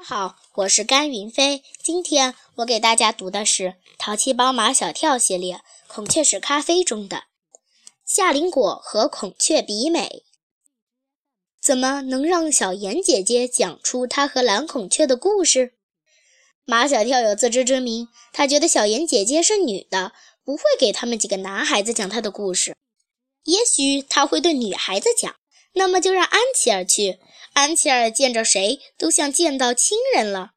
大家好，我是甘云飞。今天我给大家读的是《淘气包马小跳》系列《孔雀是咖啡》中的夏林果和孔雀比美。怎么能让小妍姐姐讲出她和蓝孔雀的故事？马小跳有自知之明，他觉得小妍姐姐是女的，不会给他们几个男孩子讲她的故事。也许他会对女孩子讲，那么就让安琪儿去。安琪儿见着谁都像见到亲人了。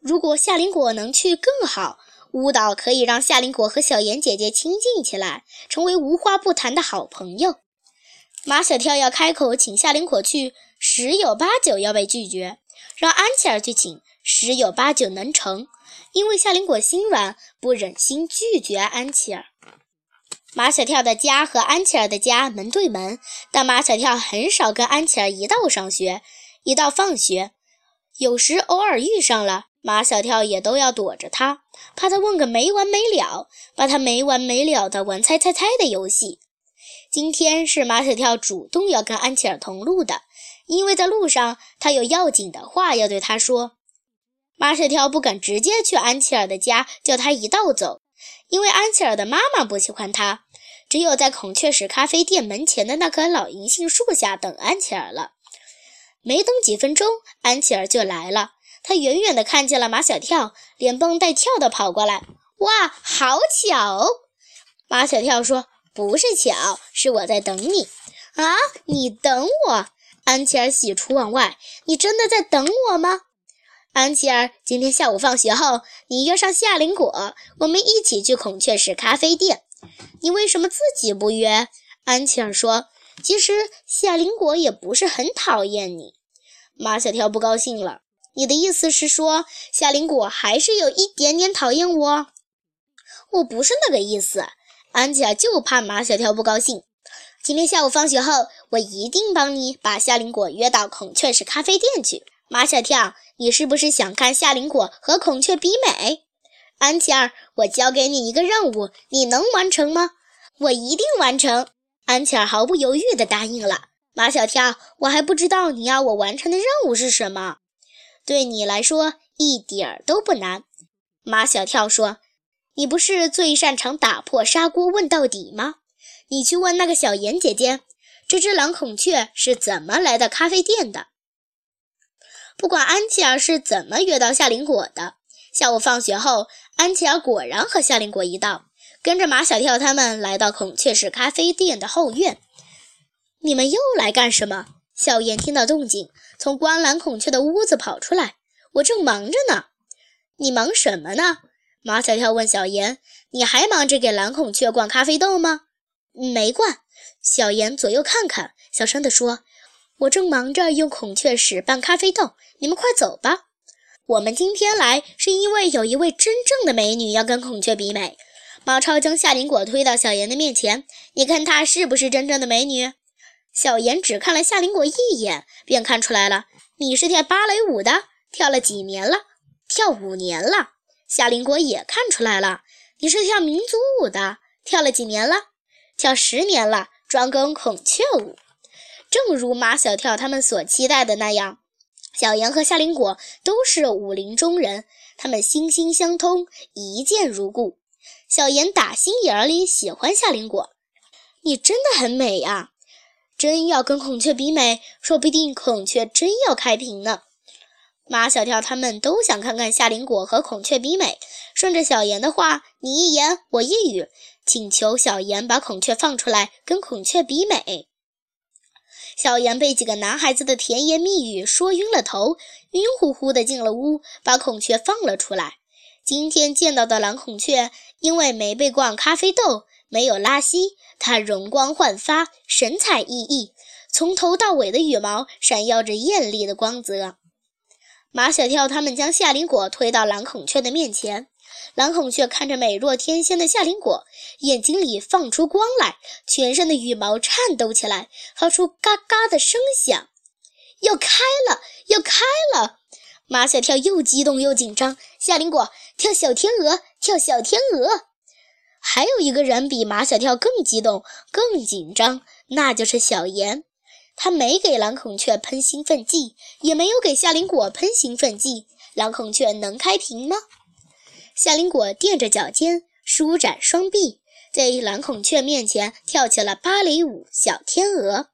如果夏林果能去更好，舞蹈可以让夏林果和小妍姐姐亲近起来，成为无话不谈的好朋友。马小跳要开口请夏林果去，十有八九要被拒绝；让安琪儿去请，十有八九能成，因为夏林果心软，不忍心拒绝安琪儿。马小跳的家和安琪儿的家门对门，但马小跳很少跟安琪儿一道上学，一道放学。有时偶尔遇上了，马小跳也都要躲着他，怕他问个没完没了，把他没完没了的玩猜猜猜的游戏。今天是马小跳主动要跟安琪儿同路的，因为在路上他有要紧的话要对他说。马小跳不敢直接去安琪儿的家，叫他一道走，因为安琪儿的妈妈不喜欢他。只有在孔雀石咖啡店门前的那棵老银杏树下等安琪儿了。没等几分钟，安琪儿就来了。她远远地看见了马小跳，连蹦带跳地跑过来。哇，好巧！马小跳说：“不是巧，是我在等你。”啊，你等我？安琪儿喜出望外。你真的在等我吗？安琪儿，今天下午放学后，你约上夏林果，我们一起去孔雀石咖啡店。你为什么自己不约？安琪儿说：“其实夏林果也不是很讨厌你。”马小跳不高兴了：“你的意思是说，夏林果还是有一点点讨厌我？”“我不是那个意思。”安琪儿就怕马小跳不高兴。今天下午放学后，我一定帮你把夏林果约到孔雀石咖啡店去。马小跳，你是不是想看夏林果和孔雀比美？安琪儿，我交给你一个任务，你能完成吗？我一定完成。安琪儿毫不犹豫地答应了。马小跳，我还不知道你要我完成的任务是什么。对你来说一点儿都不难。马小跳说：“你不是最擅长打破砂锅问到底吗？你去问那个小妍姐姐，这只蓝孔雀是怎么来到咖啡店的？不管安琪儿是怎么约到夏林果的。”下午放学后，安琪儿果然和夏林果一道，跟着马小跳他们来到孔雀石咖啡店的后院。你们又来干什么？小妍听到动静，从观蓝孔雀的屋子跑出来。我正忙着呢。你忙什么呢？马小跳问小妍。你还忙着给蓝孔雀灌咖啡豆吗？没灌。小妍左右看看，小声地说：“我正忙着用孔雀石拌咖啡豆。你们快走吧。”我们今天来是因为有一位真正的美女要跟孔雀比美。毛超将夏林果推到小妍的面前，你看她是不是真正的美女？小妍只看了夏林果一眼，便看出来了。你是跳芭蕾舞的，跳了几年了？跳五年了。夏林果也看出来了。你是跳民族舞的，跳了几年了？跳十年了，专攻孔雀舞。正如马小跳他们所期待的那样。小妍和夏林果都是武林中人，他们心心相通，一见如故。小妍打心眼里喜欢夏林果，你真的很美呀！真要跟孔雀比美，说不定孔雀真要开屏呢。马小跳他们都想看看夏林果和孔雀比美，顺着小妍的话，你一言我一语，请求小妍把孔雀放出来，跟孔雀比美。小妍被几个男孩子的甜言蜜语说晕了头，晕乎乎的进了屋，把孔雀放了出来。今天见到的蓝孔雀，因为没被灌咖啡豆，没有拉稀，它容光焕发，神采奕奕，从头到尾的羽毛闪耀着艳丽的光泽。马小跳他们将夏林果推到蓝孔雀的面前。蓝孔雀看着美若天仙的夏林果，眼睛里放出光来，全身的羽毛颤抖起来，发出嘎嘎的声响。要开了，要开了！马小跳又激动又紧张。夏林果跳小天鹅，跳小天鹅。还有一个人比马小跳更激动、更紧张，那就是小妍。他没给蓝孔雀喷兴奋剂，也没有给夏林果喷兴奋剂，蓝孔雀能开屏吗？夏林果垫着脚尖，舒展双臂，在蓝孔雀面前跳起了芭蕾舞。小天鹅，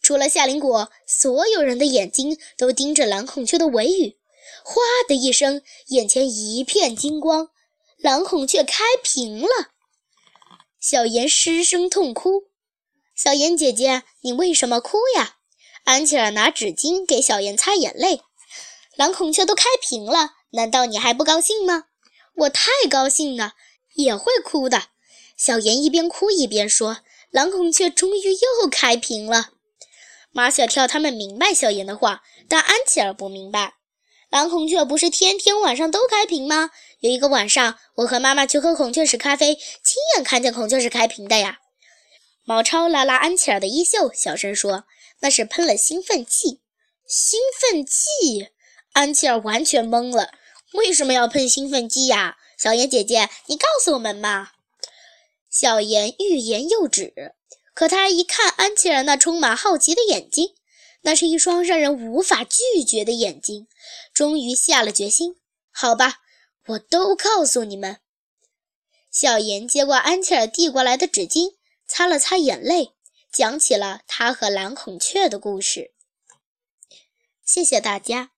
除了夏林果，所有人的眼睛都盯着蓝孔雀的尾羽。哗的一声，眼前一片金光，蓝孔雀开屏了。小妍失声痛哭。小妍姐姐，你为什么哭呀？安琪儿拿纸巾给小妍擦眼泪。蓝孔雀都开屏了，难道你还不高兴吗？我太高兴了，也会哭的。小妍一边哭一边说：“蓝孔雀终于又开屏了。”马小跳他们明白小妍的话，但安琪儿不明白。蓝孔雀不是天天晚上都开屏吗？有一个晚上，我和妈妈去喝孔雀石咖啡，亲眼看见孔雀石开屏的呀。毛超拉拉安琪儿的衣袖，小声说：“那是喷了兴奋剂。”兴奋剂？安琪儿完全懵了。为什么要喷兴奋剂呀？小妍姐姐，你告诉我们嘛。小妍欲言又止，可她一看安琪儿那充满好奇的眼睛，那是一双让人无法拒绝的眼睛，终于下了决心。好吧，我都告诉你们。小妍接过安琪儿递过来的纸巾。擦了擦眼泪，讲起了他和蓝孔雀的故事。谢谢大家。